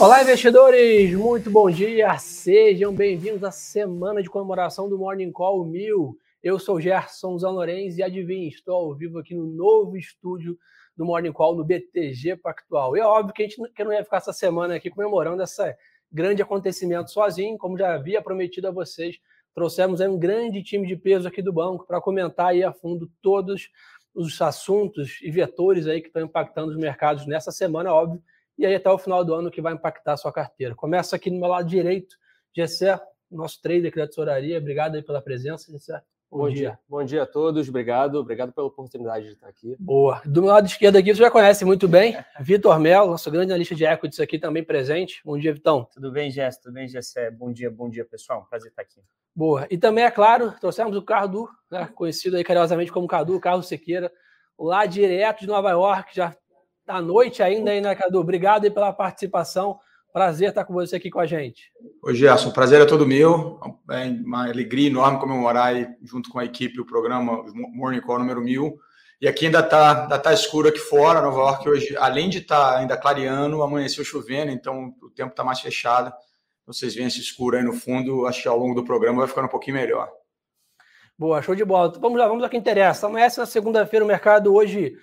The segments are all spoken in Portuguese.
Olá, investidores! Muito bom dia! Sejam bem-vindos à semana de comemoração do Morning Call 1000. Eu sou Gerson Zanorenz e adivinhe, estou ao vivo aqui no novo estúdio do Morning Call no BTG Pactual. E é óbvio que a gente que não ia ficar essa semana aqui comemorando esse grande acontecimento sozinho, como já havia prometido a vocês. Trouxemos aí um grande time de peso aqui do banco para comentar aí a fundo todos os assuntos e vetores aí que estão impactando os mercados nessa semana, óbvio e aí até o final do ano que vai impactar a sua carteira. Começa aqui no meu lado direito, Gessé, nosso trader aqui da tesouraria. Obrigado aí pela presença, Gessé. Bom, Bom dia. dia. Bom dia a todos, obrigado, obrigado pela oportunidade de estar aqui. Boa. Do meu lado esquerdo aqui, você já conhece muito bem, Vitor Melo, nosso grande analista de equities aqui também presente. Bom dia, Vitão. Tudo bem, Jess? Tudo bem, Gessé? Bom dia, bom dia, pessoal. Prazer estar aqui. Boa. E também, é claro, trouxemos o Cardu, né, conhecido aí carinhosamente como Cadu, Carlos Sequeira, lá direto de Nova York, já da noite ainda aí, né, Cadu? Obrigado aí pela participação. Prazer estar com você aqui com a gente. Oi, Gerson. Prazer é todo meu. É uma alegria enorme comemorar aí, junto com a equipe o programa Morning Call número 1000. E aqui ainda está ainda tá escuro aqui fora, Nova York hoje, além de estar tá ainda clareando, amanheceu chovendo, então o tempo está mais fechado. Vocês veem esse escuro aí no fundo, acho que ao longo do programa vai ficando um pouquinho melhor. Boa, show de bola. Vamos lá, vamos ao que interessa. Amanhece na segunda-feira o mercado hoje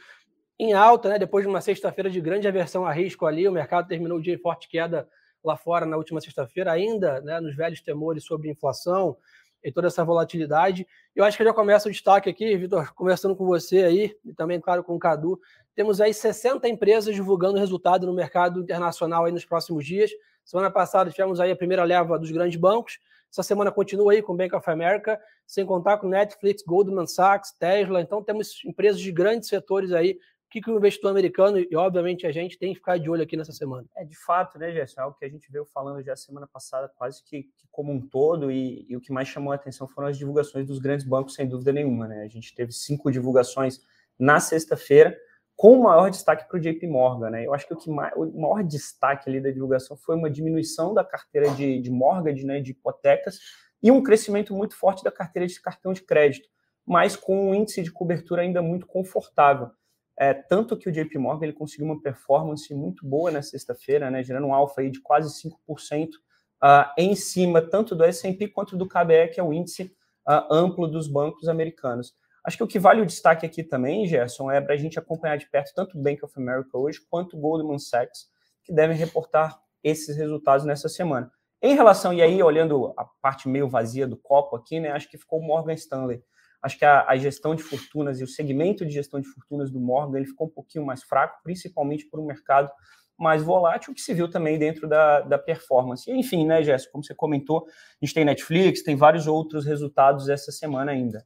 em alta, né? Depois de uma sexta-feira de grande aversão a risco ali, o mercado terminou o dia em forte queda lá fora na última sexta-feira, ainda né, nos velhos temores sobre inflação e toda essa volatilidade. Eu acho que já começa o destaque aqui, Vitor, conversando com você aí, e também, claro, com o Cadu. Temos aí 60 empresas divulgando resultado no mercado internacional aí nos próximos dias. Semana passada tivemos aí a primeira leva dos grandes bancos. Essa semana continua aí com Bank of America, sem contar com Netflix, Goldman Sachs, Tesla. Então temos empresas de grandes setores aí que, que o investidor americano e, obviamente, a gente tem que ficar de olho aqui nessa semana? É, de fato, né, Gerson? É algo que a gente veio falando já semana passada, quase que, que como um todo, e, e, o que mais chamou a atenção foram as divulgações dos grandes bancos, sem dúvida nenhuma. Né? A gente teve cinco divulgações na sexta-feira, com o maior destaque para o JP Morgan. Né? Eu acho que o, que mais, o maior destaque ali da divulgação foi uma diminuição da carteira de, de mortgage, né, de hipotecas, e um crescimento muito forte da carteira de cartão de crédito, mas com um índice de cobertura ainda muito confortável. É, tanto que o JP Morgan ele conseguiu uma performance muito boa na sexta-feira, né, gerando um alfa aí de quase 5% uh, ah, em cima tanto do S&P quanto do KBE, que é o índice uh, amplo dos bancos americanos. Acho que o que vale o destaque aqui também, Gerson, é para a gente acompanhar de perto tanto o Bank of America hoje quanto o Goldman Sachs, que devem reportar esses resultados nessa semana. Em relação, e aí olhando a parte meio vazia do copo aqui, né, acho que ficou o Morgan Stanley Acho que a, a, gestão de fortunas e o segmento de gestão de fortunas do Morgan ele ficou um pouquinho mais fraco, principalmente por um mercado mais volátil, que se viu também dentro da, da performance. E, enfim, né, Jéssica, como você comentou, a gente tem Netflix, tem vários outros resultados essa semana ainda.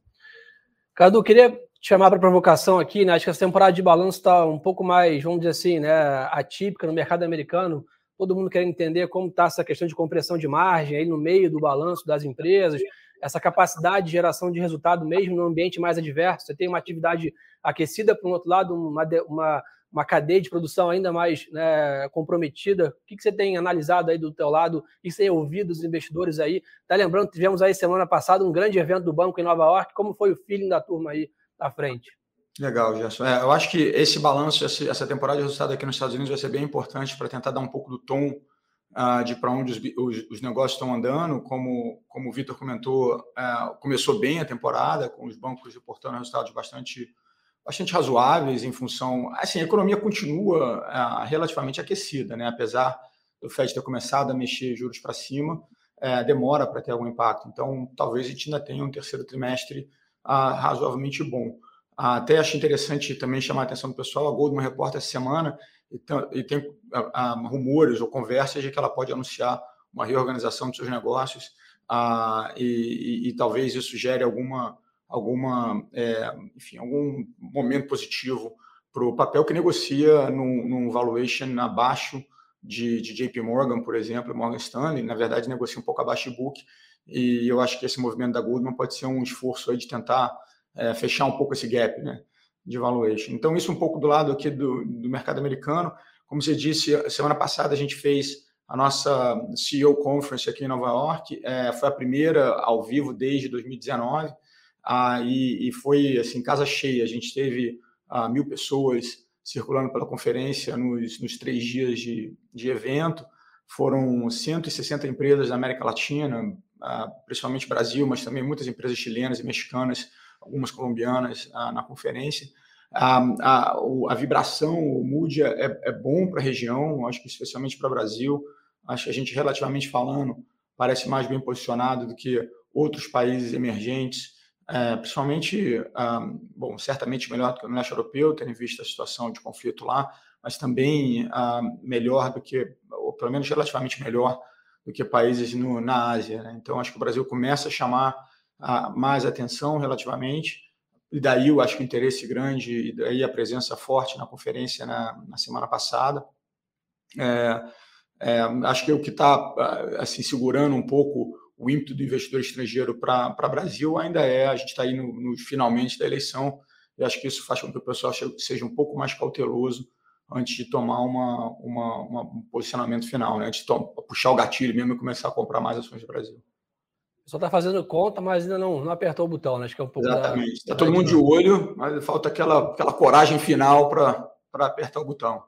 Cadu, queria te chamar para provocação aqui, né? Acho que essa temporada de balanço está um pouco mais, vamos dizer assim, né, atípica no mercado americano. Todo mundo quer entender como está essa questão de compressão de margem aí no meio do balanço das empresas essa capacidade de geração de resultado mesmo no ambiente mais adverso. Você tem uma atividade aquecida, por um outro lado, uma, uma, uma cadeia de produção ainda mais né, comprometida. O que, que você tem analisado aí do teu lado e você tem ouvido dos investidores aí? Tá lembrando, tivemos aí semana passada um grande evento do banco em Nova York. Como foi o feeling da turma aí à frente? Legal, Gerson. É, eu acho que esse balanço, essa temporada de resultado aqui nos Estados Unidos vai ser bem importante para tentar dar um pouco do tom uh, de para onde os, os, os, negócios estão andando. Como, como o Vitor comentou, uh, começou bem a temporada, com os bancos reportando resultados bastante, bastante razoáveis em função. Assim, a economia continua uh, relativamente aquecida, né? apesar do Fed ter começado a mexer juros para cima, é, demora para ter algum impacto. Então, talvez a gente ainda tenha um terceiro trimestre razoavelmente bom. Até acho interessante também chamar a atenção do pessoal, a Goldman reporta essa semana e tem rumores ou conversas de que ela pode anunciar uma reorganização dos seus negócios a, e, e, e, talvez isso gere alguma, alguma é, enfim, algum momento positivo para o papel que negocia num, num valuation abaixo de, de, JP Morgan, por exemplo, Morgan Stanley, na verdade negocia um pouco abaixo de book, e eu acho que esse movimento da Goldman pode ser um esforço aí de tentar é, fechar um pouco esse gap, né? De valuation. Então, isso um pouco do lado aqui do, do mercado americano. Como você disse, semana passada a gente fez a nossa CEO Conference aqui em Nova York. É, foi a primeira ao vivo desde 2019 ah, e, e, foi assim casa cheia. A gente teve ah, mil pessoas circulando pela conferência nos, nos três dias de, de evento. foram 160 empresas da América Latina, ah, principalmente Brasil, mas também muitas empresas chilenas e mexicanas, algumas colombianas ah, na conferência. A, a, a, vibração, o mood é, é bom para a região, acho que especialmente para o Brasil. Acho que a gente, relativamente falando, parece mais bem posicionado do que outros países emergentes, é, principalmente, ah, bom, certamente melhor do que o leste europeu, tendo visto a situação de conflito lá, mas também ah, melhor do que, ou pelo menos relativamente melhor do que países no, na Ásia. Né? Então, acho que o Brasil começa a chamar ah, mais atenção relativamente, e daí eu acho que o interesse grande, e daí a presença forte na conferência na, na semana passada. É, é, acho que o que está assim, segurando um pouco o ímpeto do investidor estrangeiro para Brasil ainda é, a gente está aí no, no, finalmente da eleição, e acho que isso faz com que o pessoal seja um pouco mais cauteloso antes de tomar uma, uma, uma um posicionamento final, né? antes de puxar o gatilho mesmo e começar a comprar mais ações do Brasil. Só está fazendo conta, mas ainda não, não apertou o botão, né? Acho que é um pouco. Exatamente. Está todo mundo de olho, mas falta aquela, aquela coragem final para apertar o botão.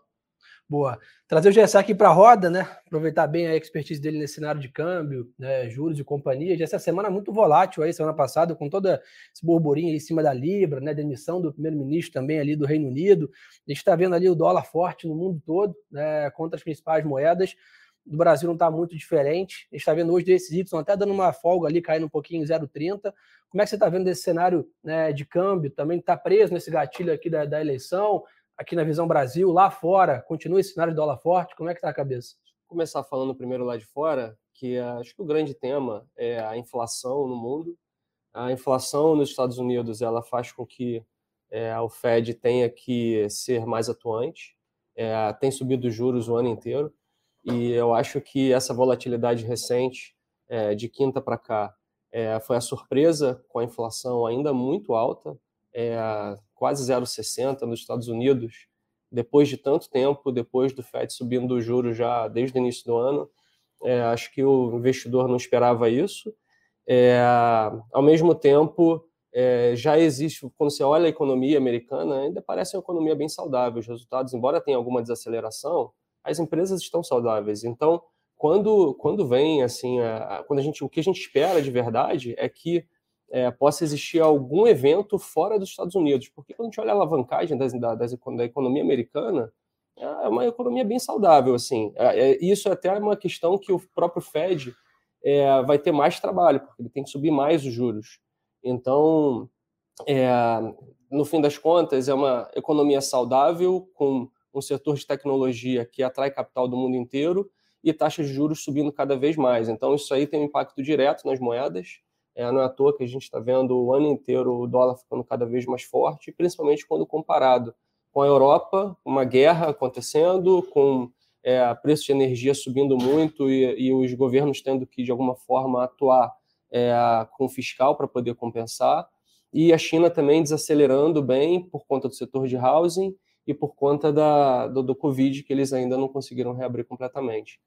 Boa. Trazer o Gessé aqui para a roda, né? Aproveitar bem a expertise dele nesse cenário de câmbio, né? juros e companhia. Já essa semana muito volátil aí, semana passada, com todo esse burburinho em cima da Libra, né? Demissão do primeiro-ministro também ali do Reino Unido. A gente está vendo ali o dólar forte no mundo todo, né? Contra as principais moedas. Do Brasil não está muito diferente. A gente está vendo hoje desse Y até dando uma folga ali, caindo um pouquinho 0,30. Como é que você está vendo esse cenário né, de câmbio? Também está preso nesse gatilho aqui da, da eleição? aqui na Visão Brasil, lá fora, continua esse cenário de dólar forte? Como é que está a cabeça? Vou começar falando primeiro lá de fora, que acho que o grande tema é a inflação no mundo. A inflação nos Estados Unidos ela faz com que é, o Fed tenha que ser mais atuante, é, tem subido os juros o ano inteiro, e eu acho que essa volatilidade recente, é, de quinta para cá, é, foi a surpresa com a inflação ainda muito alta, é, quase 0,60 nos Estados Unidos, depois de tanto tempo, depois do Fed subindo o juro já desde o início do ano. É, acho que o investidor não esperava isso. É, ao mesmo tempo, é, já existe, quando você olha a economia americana, ainda parece uma economia bem saudável. Os resultados, embora tenha alguma desaceleração, as empresas estão saudáveis. Então, quando, quando vem assim, a, a, quando a gente, o que a gente espera de verdade é que é, possa existir algum evento fora dos Estados Unidos. Porque quando a gente olha a alavancagem das, das, da economia americana, é uma economia bem saudável. assim. É, é, isso é até uma questão que o próprio Fed é, vai ter mais trabalho, porque ele tem que subir mais os juros. Então, é, no fim das contas, é uma economia saudável, com um setor de tecnologia que atrai capital do mundo inteiro e taxas de juros subindo cada vez mais. Então, isso aí tem um impacto direto nas moedas. É, não é à toa que a gente está vendo o ano inteiro o dólar ficando cada vez mais forte, principalmente quando comparado com a Europa, uma guerra acontecendo, com é, preço de energia subindo muito e, e, os governos tendo que, de alguma forma, atuar é, com fiscal para poder compensar, e a China também desacelerando bem por conta do setor de housing e por conta da, do, do Covid, que eles ainda não conseguiram reabrir completamente.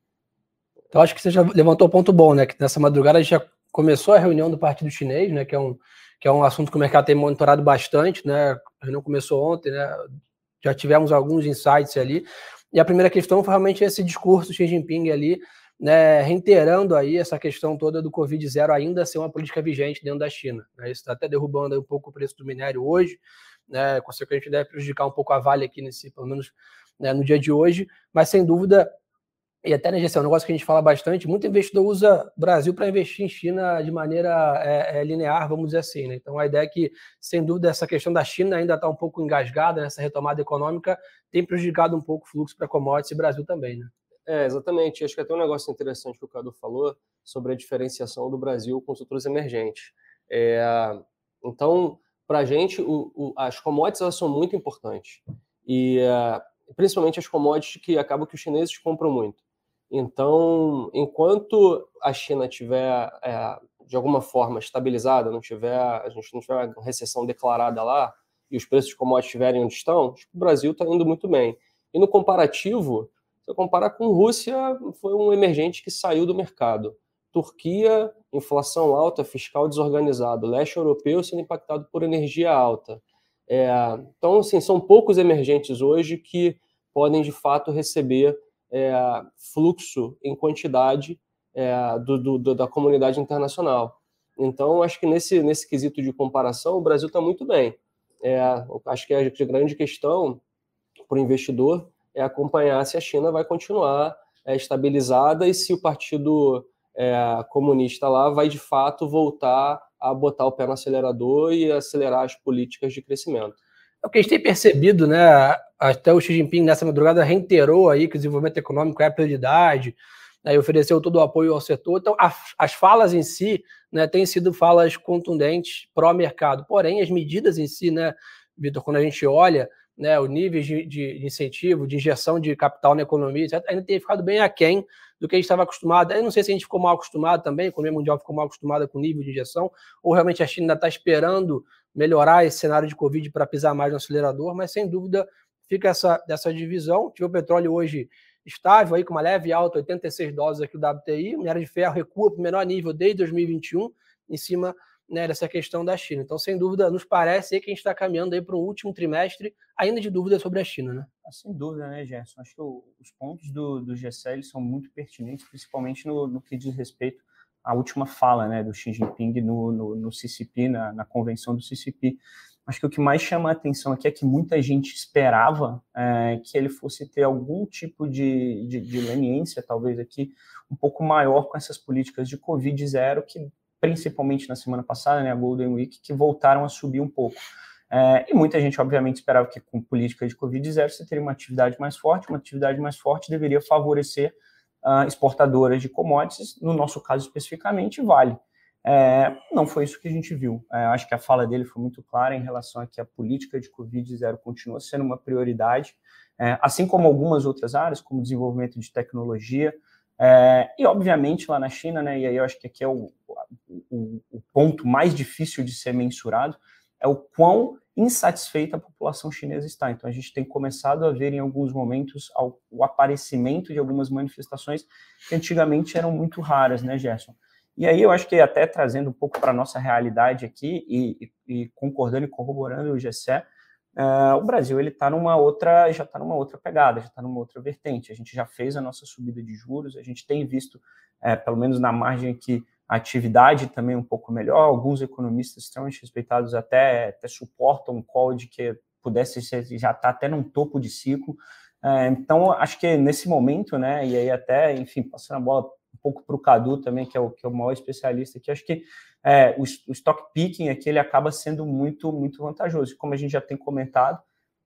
Então, acho que você já levantou um ponto bom, né? Que nessa madrugada a gente já começou a reunião do Partido Chinês, né, que é um, que é um assunto que o mercado tem monitorado bastante, né, a reunião começou ontem, né, já tivemos alguns insights ali, e a primeira questão foi realmente esse discurso Xi Jinping ali, né, reiterando aí essa questão toda do Covid zero ainda ser uma política vigente dentro da China. Né, isso está até derrubando um pouco o preço do minério hoje, né, consequentemente deve prejudicar um pouco a Vale aqui nesse, pelo menos né, no dia de hoje, mas sem dúvida e até na gestão, é um negócio que a gente fala bastante, muito investidor usa Brasil para investir em China de maneira é, é, linear, vamos dizer assim. Né? Então a ideia é que, sem dúvida, essa questão da China ainda está um pouco engasgada nessa retomada econômica, tem prejudicado um pouco o fluxo para commodities e Brasil também. Né? É, exatamente. Acho que até um negócio interessante que o Cadu falou sobre a diferenciação do Brasil com os outros emergentes. É, então, para a gente, o, o, as commodities elas são muito importantes. E é, principalmente as commodities que acabam que os chineses compram muito. Então, enquanto a China tiver é, de alguma forma estabilizada, não tiver a gente não tiver uma recessão declarada lá e os preços de commodities estiverem onde estão, o Brasil está indo muito bem. E no comparativo, se eu comparar com Rússia, foi um emergente que saiu do mercado. Turquia, inflação alta, fiscal desorganizado. Leste europeu sendo impactado por energia alta. É, então, assim, são poucos emergentes hoje que podem de fato receber é, fluxo em quantidade é, do, do, da comunidade internacional. Então, acho que nesse, nesse quesito de comparação, o Brasil está muito bem. É, acho que a grande questão para o investidor é acompanhar se a China vai continuar é, estabilizada e se o Partido é, Comunista lá vai de fato voltar a botar o pé no acelerador e acelerar as políticas de crescimento. É o que a gente tem percebido, né? Até o Xi Jinping nessa madrugada reiterou aí que o desenvolvimento econômico é a prioridade, né, e ofereceu todo o apoio ao setor. Então, a, as falas em si né, têm sido falas contundentes pró-mercado. Porém, as medidas em si, né, Vitor, quando a gente olha né, o nível de, de, incentivo, de injeção de capital na economia, etc., ainda tem ficado bem aquém do que a gente estava acostumado. Eu não sei se a gente ficou mal acostumado também, a economia mundial ficou mal acostumada com o nível de injeção, ou realmente a China ainda está esperando melhorar esse cenário de Covid para pisar mais no acelerador, mas sem dúvida fica essa, essa divisão. Tive o petróleo hoje estável, aí com uma leve alta, 86 dólares aqui do WTI, minério de ferro recua para o menor nível desde 2021, em cima né, dessa questão da China. Então, sem dúvida, nos parece que a gente está caminhando aí para um último trimestre ainda de dúvida sobre a China, né? Ah, sem dúvida, né, Gerson? Acho que o, os pontos do, do GCL são muito pertinentes, principalmente no, no, que diz respeito à última fala né, do Xi Jinping no, no, no CCP, na, na convenção do CCP. Acho que o que mais chama a atenção aqui é que muita gente esperava é, que ele fosse ter algum tipo de, de, de, leniência, talvez aqui, um pouco maior com essas políticas de Covid zero, que principalmente na semana passada, né, a Golden Week, que voltaram a subir um pouco. É, e muita gente, obviamente, esperava que com política de Covid zero você teria uma atividade mais forte, uma atividade mais forte deveria favorecer uh, exportadoras de commodities, no nosso caso especificamente, Vale. É, não foi isso que a gente viu. É, acho que a fala dele foi muito clara em relação a que a política de Covid-0 continua sendo uma prioridade, é, assim como algumas outras áreas, como desenvolvimento de tecnologia, é, e obviamente lá na China, né, e aí eu acho que aqui é o, o, o ponto mais difícil de ser mensurado, é o quão insatisfeita a população chinesa está. Então, a gente tem começado a ver em alguns momentos o aparecimento de algumas manifestações que antigamente eram muito raras, né, Gerson? E aí eu acho que até trazendo um pouco para a nossa realidade aqui e, e, e, concordando e corroborando o GCE, uh, o Brasil ele está numa outra, já está numa outra pegada, já está numa outra vertente. A gente já fez a nossa subida de juros, a gente tem visto, uh, pelo menos na margem aqui, atividade também um pouco melhor. Alguns economistas extremamente respeitados até, até suportam um call de que pudesse ser, já está até num topo de ciclo. Uh, então, acho que nesse momento, né, e aí até, enfim, passando a bola um pouco para o Cadu também, que é o, que é o maior especialista aqui, acho que é, o, o stock picking aqui ele acaba sendo muito, muito vantajoso. Como a gente já tem comentado,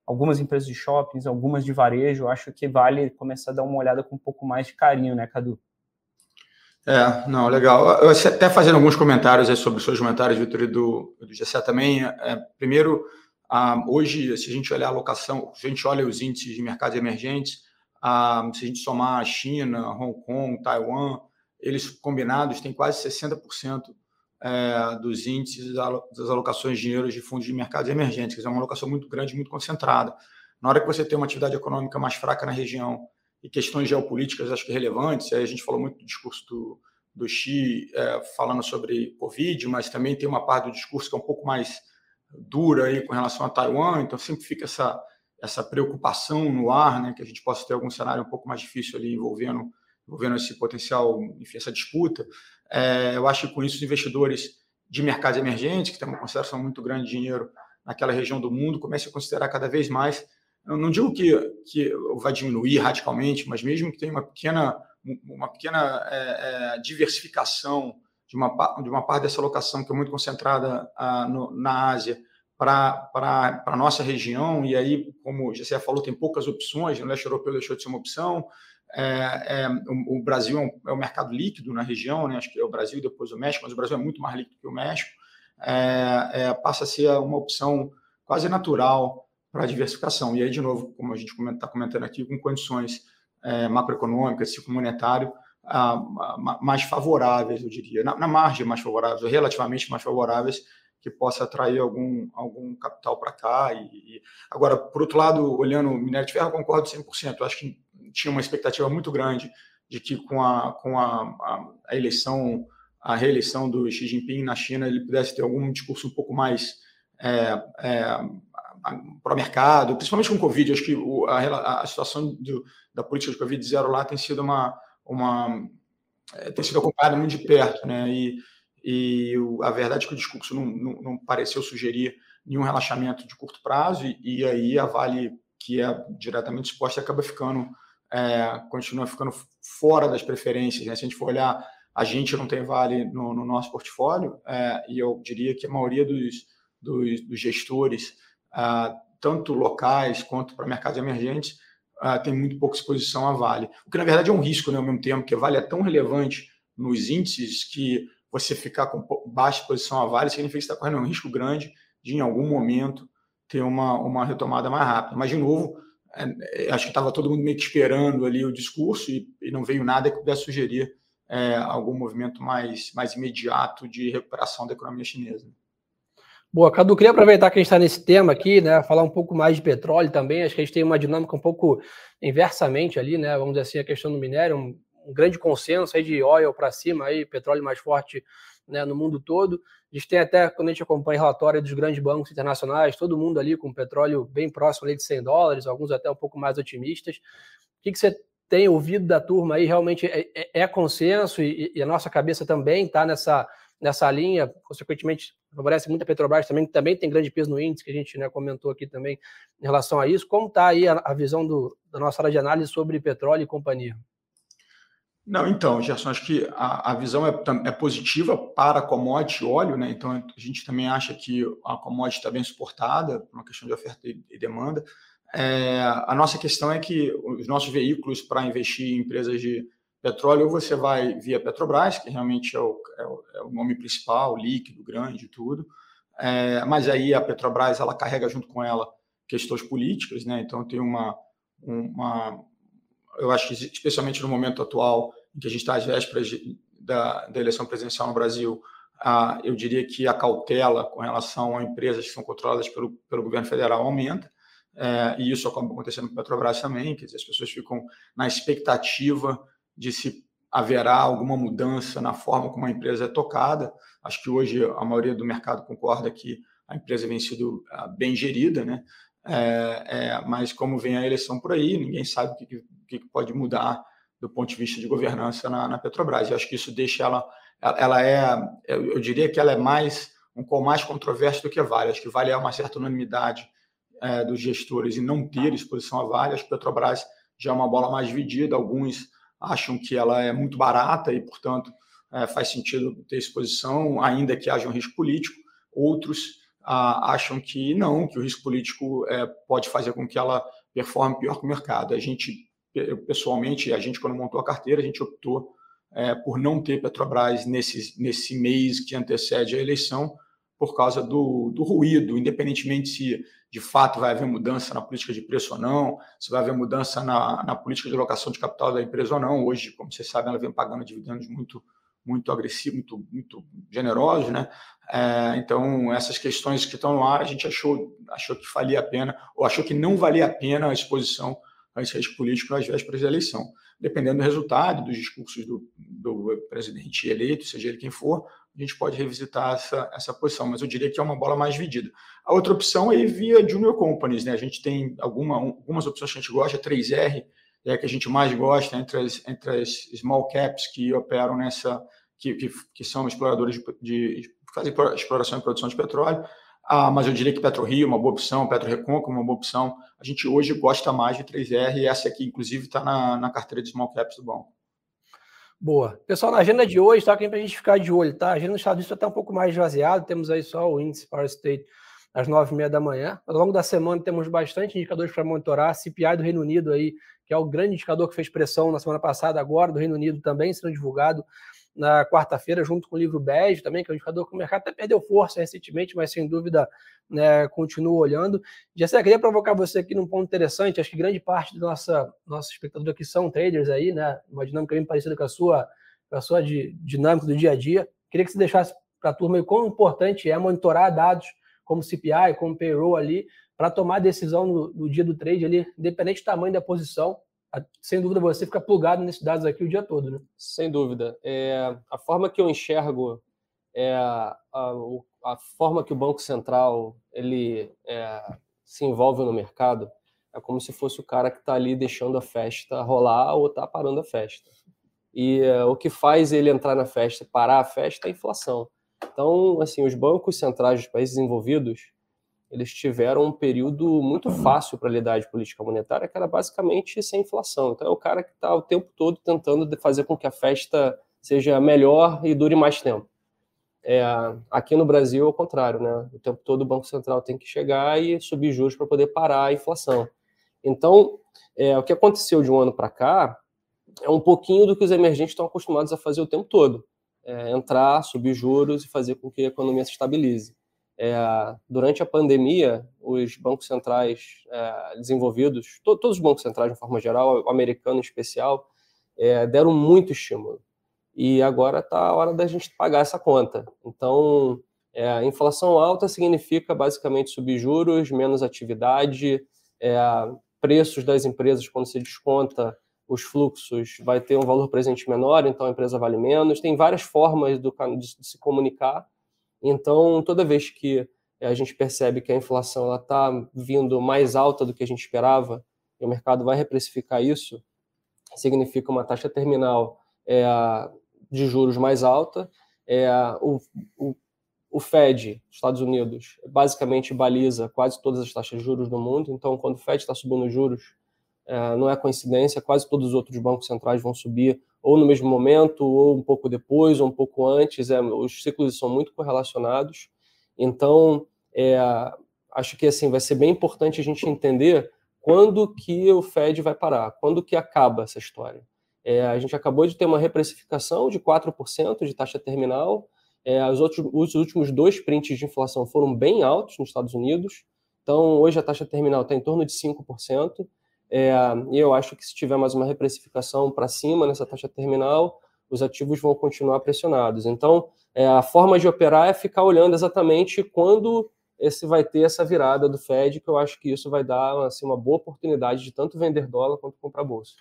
algumas empresas de shoppings, algumas de varejo, acho que vale começar a dar uma olhada com um pouco mais de carinho, né, Cadu? É, não, legal. Eu até fazendo alguns comentários sobre os seus comentários, Vitor, e do, do GC também. É, primeiro, ah, hoje, se a gente olhar a alocação, se a gente olha os índices de mercados emergentes, ah, se a gente somar a China, Hong Kong, Taiwan, eles combinados têm quase 60% é, dos índices das alocações de dinheiro de fundos de mercados emergentes, que é uma alocação muito grande, muito concentrada. Na hora que você tem uma atividade econômica mais fraca na região e questões geopolíticas, acho que relevantes, aí a gente falou muito do discurso do, do Xi é, falando sobre Covid, mas também tem uma parte do discurso que é um pouco mais dura aí com relação a Taiwan, então sempre fica essa essa preocupação no ar, né, que a gente possa ter algum cenário um pouco mais difícil ali envolvendo, envolvendo esse potencial, enfim, essa disputa. É, eu acho que com isso os investidores de mercados emergentes, que têm uma consideração muito grande de dinheiro naquela região do mundo, comecem a considerar cada vez mais. Eu não digo que, que vai diminuir radicalmente, mas mesmo que tenha uma pequena, uma pequena é, é, diversificação de uma, de uma parte dessa alocação que é muito concentrada a, no, na Ásia, para a nossa região, e aí, como já falou, tem poucas opções, o leste europeu deixou de ser uma opção, é, é, o, o, Brasil é um, é um, mercado líquido na região, né? acho que é o Brasil e depois o México, mas o Brasil é muito mais líquido que o México, é, é passa a ser uma opção quase natural para a diversificação. E aí, de novo, como a gente está comentando aqui, com condições é, macroeconômicas, ciclo monetário, mais favoráveis, eu diria, na, na margem mais favoráveis, relativamente mais favoráveis que possa atrair algum, algum capital para cá. E, e, agora, por outro lado, olhando o minério de ferro, concordo 100%. Eu acho que tinha uma expectativa muito grande de que com a, com a, a, a eleição, a reeleição do Xi Jinping na China, ele pudesse ter algum discurso um pouco mais é, é, para o mercado, principalmente com o Covid. Acho que o, a, a, situação do, da política de Covid zero lá tem sido uma, uma é, tem sido acompanhada muito de perto, né? E, e a verdade é que o discurso não, não, não pareceu sugerir nenhum relaxamento de curto prazo e, e, aí a Vale, que é diretamente exposta, acaba ficando, é, continua ficando fora das preferências. Né? Se a gente for olhar, a gente não tem Vale no, no nosso portfólio é, e eu diria que a maioria dos, dos, dos gestores, tanto locais quanto para mercados emergentes, ah, tem muito pouca exposição a Vale. O que, na verdade, é um risco, né, ao mesmo tempo, que a Vale é tão relevante nos índices que você ficar com baixa exposição a Vale significa que você está correndo um risco grande de, em algum momento, ter uma, uma retomada mais rápida. Mas, de novo, é, é, acho que estava todo mundo meio que esperando ali o discurso e, e não veio nada que pudesse sugerir é, algum movimento mais, mais imediato de recuperação da economia chinesa. Boa, Cadu, queria aproveitar que a gente está nesse tema aqui, né? Falar um pouco mais de petróleo também. Acho que a gente tem uma dinâmica um pouco inversamente ali, né? Vamos dizer assim, a questão do minério, um, um grande consenso aí de oil para cima, aí, petróleo mais forte né, no mundo todo. A gente tem até, quando a gente acompanha relatório dos grandes bancos internacionais, todo mundo ali com petróleo bem próximo ali de 100 dólares, alguns até um pouco mais otimistas. O que, que você tem ouvido da turma aí? Realmente é, é, é consenso e, e, a nossa cabeça também está nessa, nessa linha, consequentemente favorece muito a Petrobras também, que também tem grande peso no índice, que a gente né, comentou aqui também em relação a isso. Como está aí a, a visão do, da nossa área de análise sobre petróleo e companhia? Não, então, Gerson, acho que a, a visão é, é, positiva para a commodity óleo, né? Então, a gente também acha que a commodity está bem suportada, por uma questão de oferta e, e demanda. É, a nossa questão é que os nossos veículos para investir em empresas de petróleo, você vai via Petrobras, que realmente é o, é o, é o nome principal, líquido, grande, tudo. É, mas aí a Petrobras ela carrega junto com ela questões políticas, né? Então tem uma, uma, eu acho que especialmente no momento atual em que a gente está às vésperas da, da, eleição presidencial no Brasil, ah, eu diria que a cautela com relação a empresas que são controladas pelo, pelo governo federal aumenta. É, e isso acaba acontecendo com a Petrobras também, quer dizer, as pessoas ficam na expectativa de se haverá alguma mudança na forma como a empresa é tocada. Acho que hoje a maioria do mercado concorda que a empresa vem sido ah, bem gerida, né? É, é, mas como vem a eleição por aí, ninguém sabe o que, que pode mudar do ponto de vista de governança na, na Petrobras. E acho que isso deixa ela, ela é, eu diria que ela é mais um com mais controverso do que Vale. Acho que Vale é uma certa unanimidade é, dos gestores em não ter exposição a Vale. Acho que Petrobras já é uma bola mais dividida. Alguns acham que ela é muito barata e, portanto, é, faz sentido ter exposição, ainda que haja um risco político. Outros ah, acham que não, que o risco político é, pode fazer com que ela performe pior que o mercado. A gente, pessoalmente, a gente, quando montou a carteira, a gente optou é, por não ter Petrobras nesse, nesse mês que antecede a eleição, por causa do, do ruído, independentemente se de fato vai haver mudança na política de preço ou não, se vai haver mudança na, na política de alocação de capital da empresa ou não. Hoje, como vocês sabem, ela vem pagando dividendos muito muito agressivos, muito, muito generosos, né? É, então, essas questões que estão no ar, a gente achou, achou que valia a pena, ou achou que não valia a pena a exposição a esse risco político nas vésperas da eleição. Dependendo do resultado, dos discursos do, do presidente eleito, seja ele quem for, gente pode revisitar essa, essa posição, mas eu diria que é uma bola mais dividida. A outra opção é via Junior Companies, né? A gente tem alguma, algumas opções que a gente gosta, 3R é a que a gente mais gosta entre as, entre as small caps que operam nessa, que, que, que são exploradores de, de, de fazem exploração e produção de petróleo. Ah, mas eu diria que PetroRio é uma boa opção, PetroRecon é uma boa opção. A gente hoje gosta mais de 3R e essa aqui, inclusive, está na, na carteira de small caps do banco. Boa. Pessoal, na agenda de hoje, tá? Aqui para a gente ficar de olho, tá? A agenda do Estado está até um pouco mais esvaziada, temos aí só o índice Power State às nove e meia da manhã. Ao longo da semana temos bastante indicadores para monitorar. CPI do Reino Unido aí, que é o grande indicador que fez pressão na semana passada, agora do Reino Unido também sendo divulgado na quarta-feira, junto com o livro Bege também, que é um indicador que o mercado até perdeu força recentemente, mas sem dúvida né, continua olhando. Já queria provocar você aqui num ponto interessante, acho que grande parte da nossa, nossa espectadora aqui são traders aí, né? Uma dinâmica bem parecida com a sua, com a sua de, dinâmica do dia a dia. Queria que você deixasse para a turma quão importante é monitorar dados como CPI, como payroll ali, para tomar decisão no, no, dia do trade ali, independente do tamanho da posição. Sem dúvida, você fica plugado nesses dados aqui o dia todo, né? Sem dúvida. É, a forma que eu enxergo é a, a, forma que o Banco Central ele é, se envolve no mercado, é como se fosse o cara que está ali deixando a festa rolar ou está parando a festa. E uh, o que faz ele entrar na festa, parar a festa, é a inflação. Então, assim, os bancos centrais dos países desenvolvidos, eles tiveram um período muito fácil para lidar de política monetária, que era basicamente sem inflação. Então, é o cara que está o tempo todo tentando fazer com que a festa seja melhor e dure mais tempo. É, aqui no Brasil, ao contrário, né? O tempo todo o Banco Central tem que chegar e subir juros para poder parar a inflação. Então, é, o que aconteceu de um ano para cá é um pouquinho do que os emergentes estão acostumados a fazer o tempo todo. É, entrar, subir juros e fazer com que a economia se estabilize. É, durante a pandemia, os bancos centrais é, desenvolvidos, to, todos os bancos centrais de forma geral, o americano em especial, é, deram muito estímulo. E agora está a hora da gente pagar essa conta. Então, é, inflação alta significa basicamente subir juros, menos atividade, é, preços das empresas, quando se desconta os fluxos, vai ter um valor presente menor, então a empresa vale menos. Tem várias formas do, de, de se comunicar. Então, toda vez que a gente percebe que a inflação está vindo mais alta do que a gente esperava, e o mercado vai reprecificar isso, significa uma taxa terminal é, de juros mais alta. É, o, o o Fed, Estados Unidos, basicamente baliza quase todas as taxas de juros do mundo. Então, quando o Fed está subindo juros, é, não é coincidência, quase todos os outros bancos centrais vão subir ou no mesmo momento, ou um pouco depois, ou um pouco antes. É, os ciclos são muito correlacionados. Então, é, acho que assim vai ser bem importante a gente entender quando que o Fed vai parar, quando que acaba essa história. É, a gente acabou de ter uma reprecificação de 4% de taxa terminal, é, os, outros, os últimos dois prints de inflação foram bem altos nos Estados Unidos. Então, hoje a taxa terminal está em torno de 5%. É, e eu acho que se tiver mais uma reprecificação para cima nessa taxa terminal, os ativos vão continuar pressionados. Então, é, a forma de operar é ficar olhando exatamente quando esse vai ter essa virada do Fed, que eu acho que isso vai dar assim, uma boa oportunidade de tanto vender dólar quanto comprar bolsa.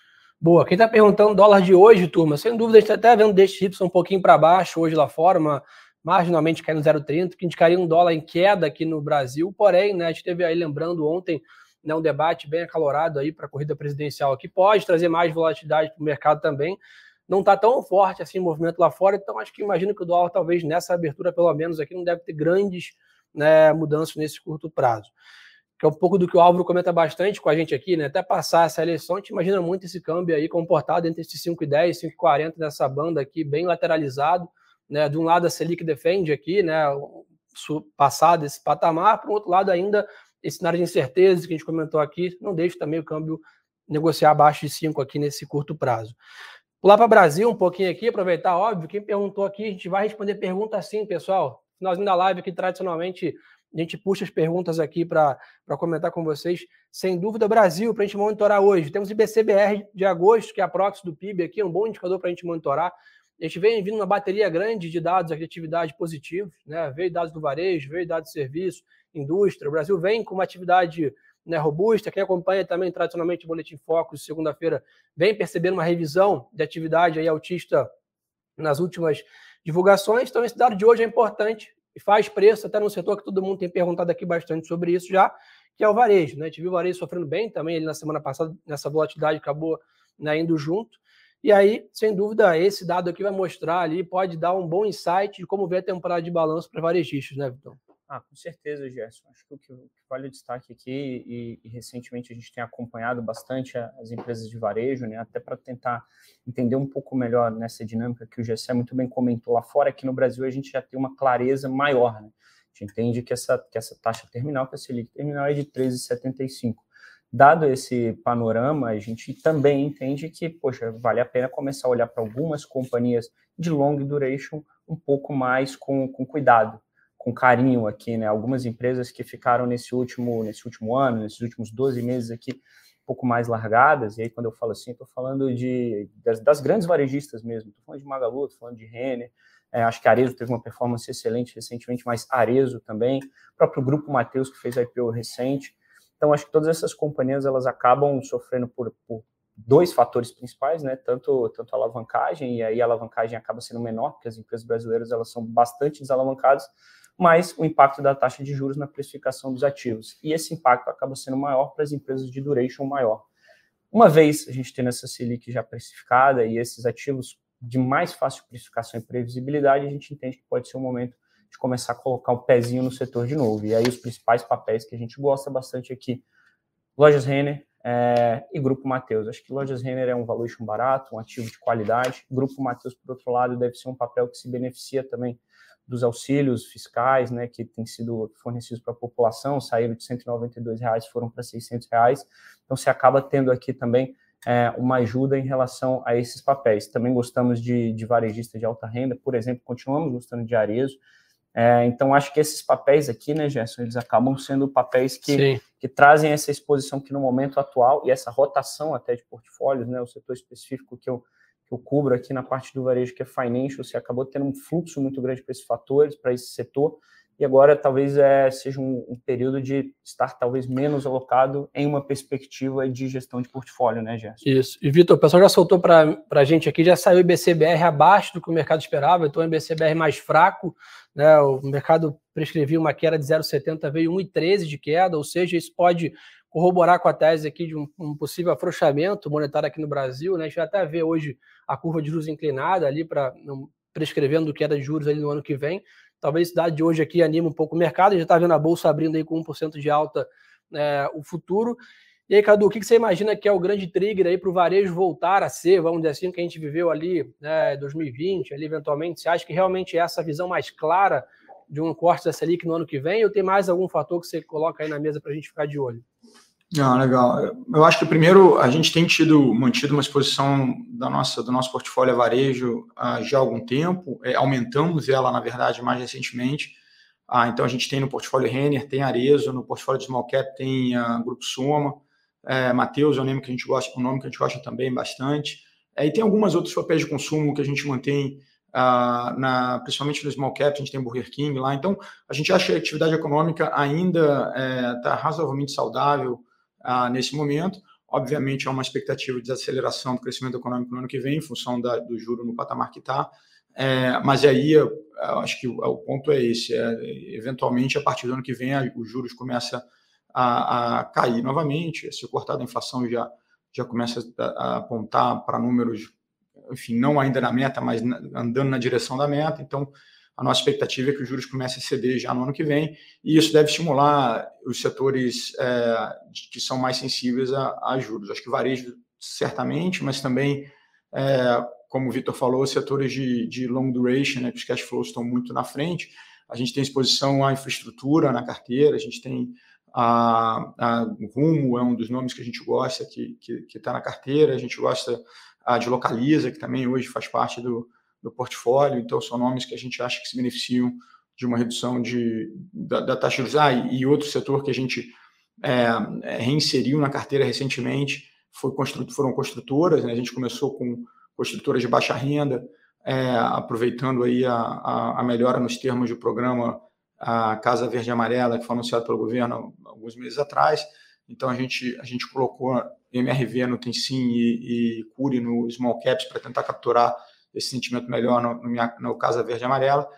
Boa. Quem está perguntando dólar de hoje, turma, sem dúvida, a gente está até vendo DXY um pouquinho para baixo hoje lá fora, uma, marginalmente caindo 0,30, que indicaria um dólar em queda aqui no Brasil. Porém, né, a gente teve aí, lembrando ontem, né, um debate bem acalorado aí para a corrida presidencial que pode trazer mais volatilidade para o mercado também. Não está tão forte assim o movimento lá fora, então acho que imagino que o dólar, talvez nessa abertura, pelo menos aqui, não deve ter grandes né, mudanças nesse curto prazo que é um pouco do que o Álvaro comenta bastante com a gente aqui, né? Até passar essa eleição, a gente imagina muito esse câmbio aí comportado entre esses 5,10 e 5,40 nessa banda aqui, bem lateralizado, né? De um lado a Selic defende aqui, né? Passar desse patamar, para o outro lado ainda esse cenário de incerteza que a gente comentou aqui, não deixa também o câmbio negociar abaixo de 5 aqui nesse curto prazo. Pular para o Brasil um pouquinho aqui, aproveitar, óbvio, quem perguntou aqui, a gente vai responder pergunta assim, pessoal. Finalzinho da live aqui, tradicionalmente, a gente puxa as perguntas aqui para comentar com vocês. Sem dúvida, Brasil, para a gente monitorar hoje. Temos o IBCBR de agosto, que é a proxy do PIB aqui, um bom indicador para a gente monitorar. A gente vem vindo uma bateria grande de dados de atividade positivos, né? Veio dados do varejo, veio dados de serviço, indústria. O Brasil vem com uma atividade né, robusta. Quem acompanha também tradicionalmente o Boletim Focus, segunda-feira, vem percebendo uma revisão de atividade aí autista nas últimas divulgações. Então, esse dado de hoje é importante e faz preço até no setor que todo mundo tem perguntado aqui bastante sobre isso já, que é o varejo. Né? A gente viu o varejo sofrendo bem também ele na semana passada, nessa volatilidade acabou né, indo junto. E aí, sem dúvida, esse dado aqui vai mostrar ali, pode dar um bom insight de como ver a temporada de balanço para varejistas, né, Vitor? Ah, com certeza, Gerson. Acho que o que vale o destaque aqui, e, e, recentemente a gente tem acompanhado bastante as empresas de varejo, né, até para tentar entender um pouco melhor nessa dinâmica que o Gessé muito bem comentou lá fora, aqui no Brasil a gente já tem uma clareza maior, né? A gente entende que essa, que essa taxa terminal, que a Selic terminal é de 13,75. Dado esse panorama, a gente também entende que, poxa, vale a pena começar a olhar para algumas companhias de long duration um pouco mais com, com cuidado com carinho aqui, né? Algumas empresas que ficaram nesse último, nesse último ano, nesses últimos 12 meses aqui, um pouco mais largadas, e aí quando eu falo assim, estou falando de, das, das, grandes varejistas mesmo, estou falando de Magalu, estou falando de Renner, é, acho que Arezo teve uma performance excelente recentemente, mas Arezo também, o próprio Grupo Mateus, que fez IPO recente, então acho que todas essas companhias, elas acabam sofrendo por, por dois fatores principais, né? Tanto, tanto alavancagem, e aí a alavancagem acaba sendo menor, porque as empresas brasileiras elas são bastante desalavancadas, mais o impacto da taxa de juros na precificação dos ativos. E esse impacto acaba sendo maior para as empresas de duration maior. Uma vez a gente tendo essa Selic já precificada e esses ativos de mais fácil precificação e previsibilidade, a gente entende que pode ser o momento de começar a colocar o pezinho no setor de novo. E aí os principais papéis que a gente gosta bastante aqui, Lojas Renner é, e Grupo Mateus. Acho que Lojas Renner é um valuation barato, um ativo de qualidade. Grupo Mateus, por outro lado, deve ser um papel que se beneficia também dos auxílios fiscais, né, que têm sido fornecidos para a população, saíram de 192 reais, foram para 600 reais. Então, você acaba tendo aqui também é, uma ajuda em relação a esses papéis. Também gostamos de, de varejista de alta renda, por exemplo, continuamos gostando de Arezo. É, então, acho que esses papéis aqui, né, Gerson, eles acabam sendo papéis que, que trazem essa exposição que no momento atual e essa rotação até de portfólios, né, o setor específico que eu, que eu cubro aqui na parte do varejo, que é financial, você acabou tendo um fluxo muito grande para esses fatores, para esse setor, e agora talvez é, seja um, um, período de estar talvez menos alocado em uma perspectiva de gestão de portfólio, né, Gerson? Isso. E, Vitor, o pessoal já soltou para a gente aqui, já saiu o IBCBR abaixo do que o mercado esperava, então o IBCBR mais fraco, né, o mercado prescrevia uma queda de 0,70, veio 1,13 de queda, ou seja, isso pode corroborar com a tese aqui de um, um, possível afrouxamento monetário aqui no Brasil, né, a gente vai até ver hoje a curva de juros inclinada ali para prescrevendo queda de juros ali no ano que vem, Talvez a cidade de hoje aqui anime um pouco o mercado, já está vendo a bolsa abrindo aí com 1% de alta é, o futuro. E aí, Cadu, o que você imagina que é o grande trigger aí para o varejo voltar a ser, vamos dizer assim, que a gente viveu ali, né, 2020, ali eventualmente? Você acha que realmente é essa visão mais clara de um corte da Selic no ano que vem, ou tem mais algum fator que você coloca aí na mesa para a gente ficar de olho? Não, legal. Eu acho que primeiro a gente tem tido mantido uma exposição da nossa do nosso portfólio a varejo uh, já há algum tempo. É, aumentamos ela, na verdade, mais recentemente. Ah, então a gente tem no portfólio Renner, tem Arezo, no portfólio de Small Cap tem uh, Grupo Soma, é, é um nome que a gente gosta, um nome que a gente gosta também bastante. É, e tem algumas outros papéis de consumo que a gente mantém uh, na, principalmente no small cap, a gente tem Burger King lá. Então, a gente acha que a atividade econômica ainda está é, razoavelmente saudável, ah, nesse momento. Obviamente, há uma expectativa de desaceleração do crescimento econômico no ano que vem, em função da, do juro no patamar que está. É, mas aí, eu, acho que o, o, ponto é esse: é, eventualmente, a partir do ano que vem, a, os juros começam a, a, cair novamente, se cortar a inflação já, já começa a, a apontar para números, enfim, não ainda na meta, mas na, andando na direção da meta. Então, a nossa expectativa é que os juros comecem a ceder já no ano que vem, e isso deve estimular os setores é, que são mais sensíveis a, a, juros. Acho que varejo, certamente, mas também, é, como o Vitor falou, setores de, de long duration, né, que os cash flows estão muito na frente. A gente tem exposição à infraestrutura na carteira, a gente tem a, a Rumo, é um dos nomes que a gente gosta, que está na carteira, a gente gosta a de Localiza, que também hoje faz parte do, do portfólio, então são nomes que a gente acha que se beneficiam de uma redução de, da, da taxa de juros. Ah, e, outro setor que a gente é, é, reinseriu na carteira recentemente foi constru, foram construtoras, né? a gente começou com construtoras de baixa renda, é, aproveitando aí a, a, a, melhora nos termos do programa a Casa Verde e Amarela, que foi anunciado pelo governo alguns meses atrás. Então a gente, a gente colocou MRV no Tensim e, e Cure no Small Caps para tentar capturar esse sentimento melhor no, no, minha, no Casa Verde e Amarela,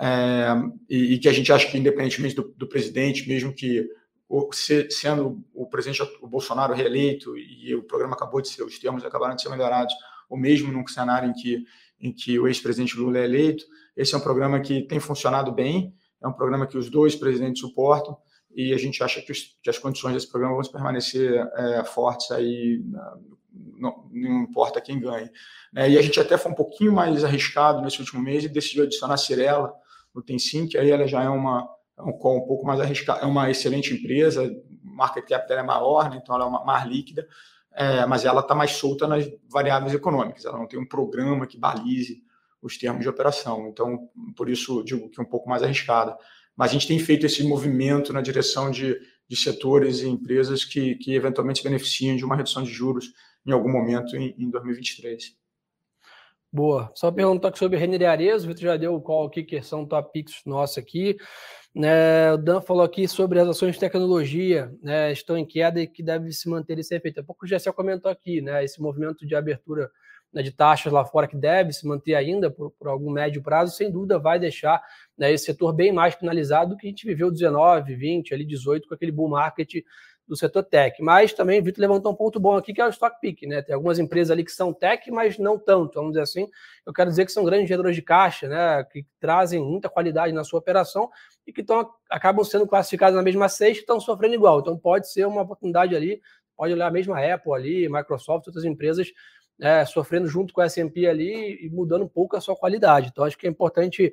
é, e, e, que a gente acha que, independentemente do, do presidente, mesmo que o, se, sendo o presidente o Bolsonaro reeleito e o programa acabou de ser, os termos acabaram de ser melhorados, ou mesmo num cenário em que, em que o ex-presidente Lula é eleito, esse é um programa que tem funcionado bem, é um programa que os dois presidentes suportam, e a gente acha que, os, que as condições desse programa vão permanecer é, fortes aí não, não importa quem ganhe. Né? E a gente até foi um pouquinho mais arriscado nesse último mês e decidiu adicionar a Cirela no Tensim, que aí ela já é uma é um um pouco mais arriscado, é uma excelente empresa, market cap dela é maior, né? então ela é uma, mais líquida, é, mas ela está mais solta nas variáveis econômicas, ela não tem um programa que balize os termos de operação, então por isso digo que é um pouco mais arriscada. Mas a gente tem feito esse movimento na direção de, de setores e empresas que, que eventualmente beneficiam de uma redução de juros em algum momento em, em 2023. Boa. Só perguntar sobre Renner e Arezzo. O já deu qual aqui que são top picks nossos aqui. Né, o Dan falou aqui sobre as ações de tecnologia, né, estão em queda e que deve se manter esse efeito. Há pouco o Gessel comentou aqui, né, esse movimento de abertura né, de taxas lá fora que deve se manter ainda por, por algum médio prazo, sem dúvida vai deixar né, esse setor bem mais penalizado do que a gente viveu 19, 20, ali 18 com aquele bull market do setor tech. Mas também, Vitor levantou um ponto bom aqui, que é o stock pick, né? Tem algumas empresas ali que são tech, mas não tanto, vamos dizer assim. Eu quero dizer que são grandes geradores de caixa, né? Que trazem muita qualidade na sua operação e que tão, acabam sendo classificadas na mesma cesta e estão sofrendo igual. Então pode ser uma oportunidade ali, pode olhar a mesma Apple ali, Microsoft, outras empresas é, sofrendo junto com a S&P ali e mudando um pouco a sua qualidade. Então acho que é importante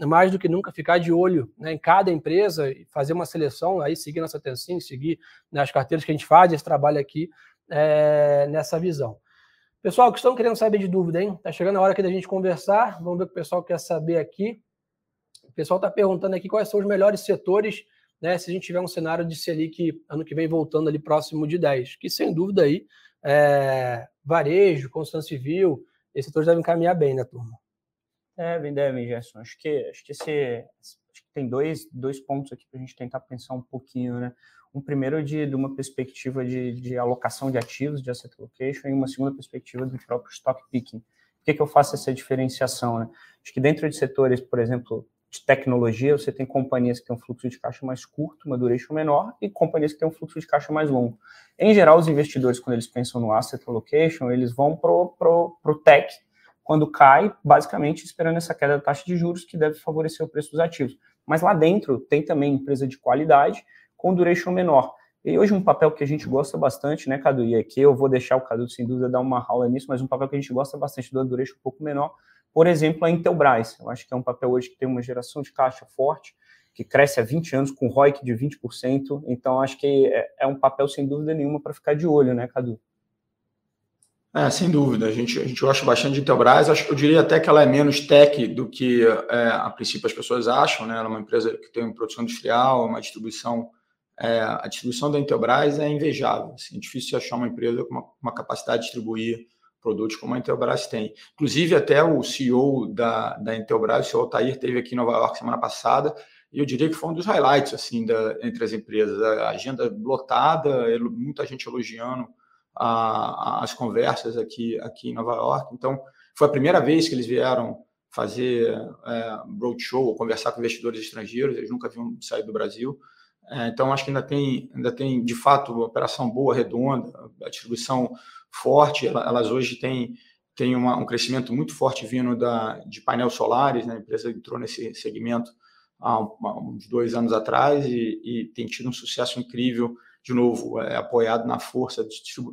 mais do que nunca ficar de olho né, em cada empresa e fazer uma seleção, aí seguir nossa atenção, seguir né, as carteiras que a gente faz, esse trabalho aqui é, nessa visão. Pessoal, que estão querendo saber de dúvida, hein? Tá chegando a hora aqui da gente conversar. Vamos ver o que o pessoal quer saber aqui. O pessoal está perguntando aqui quais são os melhores setores, né? Se a gente tiver um cenário de Selic ano que vem voltando ali próximo de 10, que sem dúvida aí, é, varejo, construção civil, esses setores devem caminhar bem, né, turma? Devem, devem, Gerson. Acho que, acho que esse, acho que tem dois, dois pontos aqui para a gente tentar pensar um pouquinho, né? Um primeiro de, de uma perspectiva de, de alocação de ativos, de asset allocation, e uma segunda perspectiva do próprio stock picking. Por que, que eu faço essa diferenciação? Né? Acho que dentro de setores, por exemplo, de tecnologia, você tem companhias que têm um fluxo de caixa mais curto, uma duration menor, e companhias que têm um fluxo de caixa mais longo. Em geral, os investidores, quando eles pensam no asset allocation, eles vão para o tech, quando cai, basicamente esperando essa queda da taxa de juros, que deve favorecer o preço dos ativos. Mas lá dentro tem também empresa de qualidade com duration menor. E hoje um papel que a gente gosta bastante, né, Cadu? E aqui eu vou deixar o Cadu, sem dúvida, dar uma aula nisso, mas um papel que a gente gosta bastante do duration um pouco menor, por exemplo, a Intelbras. Eu acho que é um papel hoje que tem uma geração de caixa forte, que cresce há 20 anos com ROIC de 20%. Então, acho que é, é um papel, sem dúvida nenhuma, para ficar de olho, né, Cadu? É, sem dúvida. A gente, a gente gosta bastante de Intelbras. Acho, eu diria até que ela é menos tech do que é, a princípio as pessoas acham. Né? Ela é uma empresa que tem uma produção industrial, uma distribuição. É, a distribuição da Intelbras é invejável. Assim, é difícil achar uma empresa com uma, uma, capacidade de distribuir produtos como a Intelbras tem. Inclusive, até o CEO da, da Intelbras, o CEO Altair, teve aqui em Nova York semana passada, e eu diria que foi um dos highlights assim, da, entre as empresas. A agenda lotada, muita gente elogiando a, as conversas aqui, aqui em Nova York. Então, foi a primeira vez que eles vieram fazer é, roadshow conversar com investidores estrangeiros, eles nunca haviam saído do Brasil. É, então, acho que ainda tem, ainda tem, de fato, uma operação boa, redonda, a distribuição forte. Elas hoje têm, têm uma, um crescimento muito forte vindo da, de painel solares, né? a empresa entrou nesse segmento há, uns dois anos atrás e, e tem tido um sucesso incrível de novo, é, apoiado na força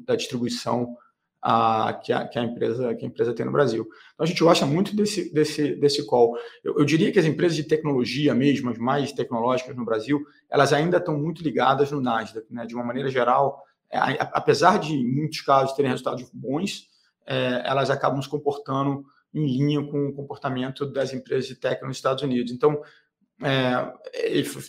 da distribuição a, que, a, que, a, empresa, que a empresa tem no Brasil. Então, a gente gosta muito desse, desse, desse call. Eu, eu diria que as empresas de tecnologia mesmo, as mais tecnológicas no Brasil, elas ainda estão muito ligadas no Nasdaq. Né? De uma maneira geral, é, apesar de em muitos casos terem resultados bons, é, elas acabam se comportando em linha com o comportamento das empresas de tech nos Estados Unidos. Então, é,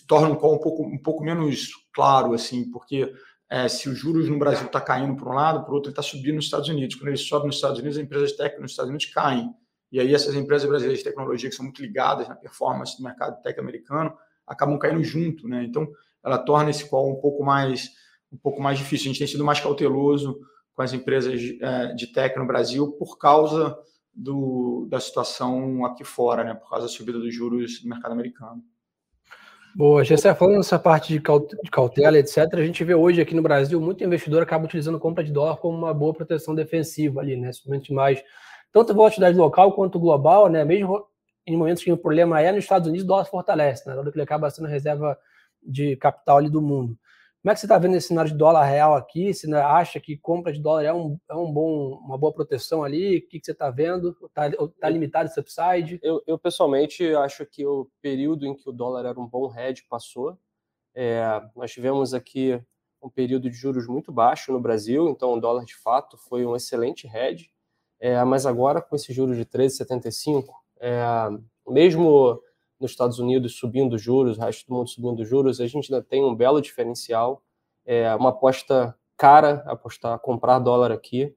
torna um call um pouco, um pouco menos claro, assim, porque é, se os juros no Brasil está caindo por um lado, por outro ele está subindo nos Estados Unidos. Quando ele sobe nos Estados Unidos, as empresas tech nos Estados Unidos caem. E aí essas empresas brasileiras de tecnologia que são muito ligadas na performance do mercado tech americano acabam caindo junto, né? Então ela torna esse call um pouco mais um pouco mais difícil. A gente tem sido mais cauteloso com as empresas é, de tech no Brasil por causa do, da situação aqui fora, né? Por causa da subida dos juros no mercado americano. Boa, já está falando dessa parte de cautela, etc. A gente vê hoje aqui no Brasil muito investidor acaba utilizando compra de dólar como uma boa proteção defensiva ali, né? Simplesmente mais tanto volatilidade local quanto global, né? Mesmo em momentos que o problema é nos Estados Unidos, o dólar fortalece, né? Hora que ele acaba sendo reserva de capital ali do mundo. Como é que você está vendo esse cenário de dólar real aqui? Você acha que compra de dólar é, um, é um bom, uma boa proteção ali? O que, que você está vendo? Está tá limitado esse upside? Eu, eu, pessoalmente, acho que o período em que o dólar era um bom hedge passou. É, nós tivemos aqui um período de juros muito baixo no Brasil, então o dólar, de fato, foi um excelente hedge. É, mas agora, com esse juros de 13,75, é, mesmo nos Estados Unidos subindo juros, o resto do mundo subindo juros, a gente ainda tem um belo diferencial, é uma aposta cara, apostar, comprar dólar aqui.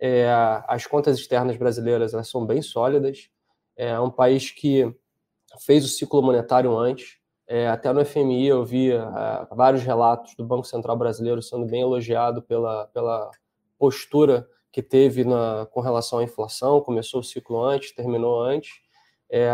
é, as contas externas brasileiras elas são bem sólidas. É um país que fez o ciclo monetário antes. É, até no FMI eu vi é, vários relatos do Banco Central brasileiro sendo bem elogiado pela, pela postura que teve na, com relação à inflação. Começou o ciclo antes, terminou antes. É,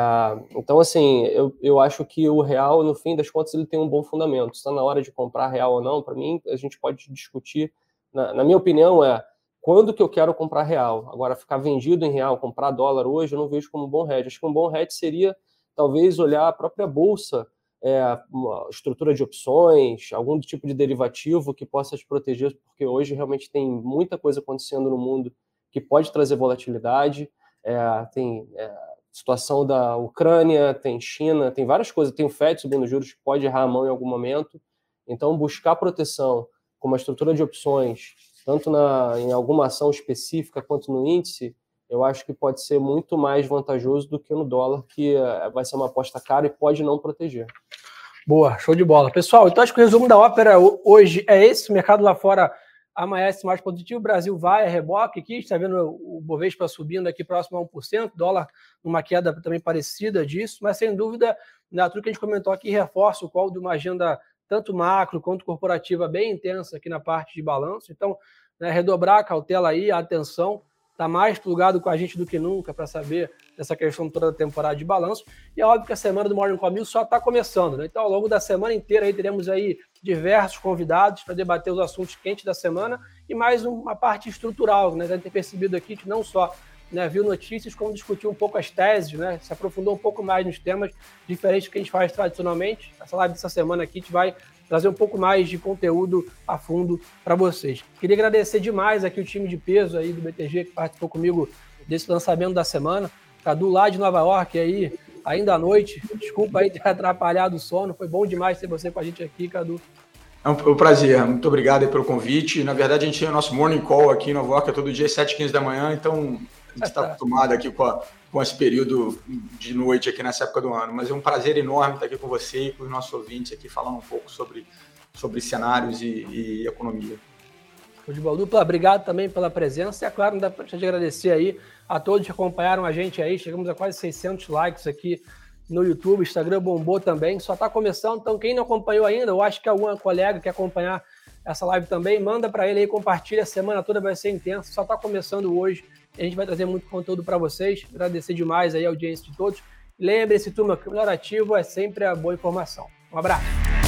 então, assim, eu, eu acho que o real, no fim das contas, ele tem um bom fundamento. Está na hora de comprar real ou não, para mim, a gente pode discutir. Na, na, minha opinião, é quando que eu quero comprar real. Agora, ficar vendido em real, comprar dólar hoje, eu não vejo como um bom hedge. Acho que um bom hedge seria, talvez, olhar a própria bolsa, é, estrutura de opções, algum tipo de derivativo que possa te proteger, porque hoje realmente tem muita coisa acontecendo no mundo que pode trazer volatilidade. É, tem é, situação da Ucrânia, tem China, tem várias coisas, tem o FED subindo juros que pode errar a mão em algum momento. Então, buscar proteção com uma estrutura de opções, tanto na, em alguma ação específica quanto no índice, eu acho que pode ser muito mais vantajoso do que no dólar, que eh, vai ser uma aposta cara e pode não proteger. Boa, show de bola. Pessoal, então acho que o resumo da ópera hoje é esse. O mercado lá fora amanhece mais positivo. O Brasil vai a reboque aqui, está vendo o Bovespa subindo aqui próximo a 1%, dólar numa queda também parecida disso, mas sem dúvida, né, tudo que a gente comentou aqui reforça o qual de uma agenda tanto macro quanto corporativa bem intensa aqui na parte de balanço. Então, né, redobrar a cautela aí, a atenção, está mais plugado com a gente do que nunca para saber dessa questão toda da temporada de balanço. E é óbvio que a semana do Morning Call só está começando, né? Então, ao longo da semana inteira aí teremos aí diversos convidados para debater os assuntos quentes da semana e mais uma parte estrutural, né? Deve ter percebido aqui que não só né, viu notícias, como discutiu um pouco as teses, né? Se aprofundou um pouco mais nos temas diferentes que a gente faz tradicionalmente. Essa live dessa semana aqui a gente vai trazer um pouco mais de conteúdo a fundo para vocês. Queria agradecer demais aqui o time de peso aí do BTG que participou comigo desse lançamento da semana. Cadu lá de Nova York aí, ainda à noite. Desculpa aí ter atrapalhado o sono. Foi bom demais ter você com a gente aqui, Cadu. É um, prazer, muito obrigado pelo convite. Na verdade, a gente tem o nosso morning call aqui em Nova York é todo dia, 7h15 da manhã, então a gente está acostumado aqui com, a, com esse período de noite aqui nessa época do ano. Mas é um prazer enorme estar aqui com você e com os nossos ouvintes aqui falando um pouco sobre, sobre cenários e, e economia. bola dupla, obrigado também pela presença. E é claro, não dá para de agradecer aí a todos que acompanharam a gente aí. Chegamos a quase 600 likes aqui no YouTube, Instagram bombou também. Só está começando, então quem não acompanhou ainda, eu acho que algum colega quer acompanhar essa live também, manda para ele aí, compartilha. A semana toda vai ser intensa, só está começando hoje. A gente vai trazer muito conteúdo para vocês. Agradecer demais aí a audiência de todos. Lembre-se, turma, que o melhor ativo é sempre a boa informação. Um abraço.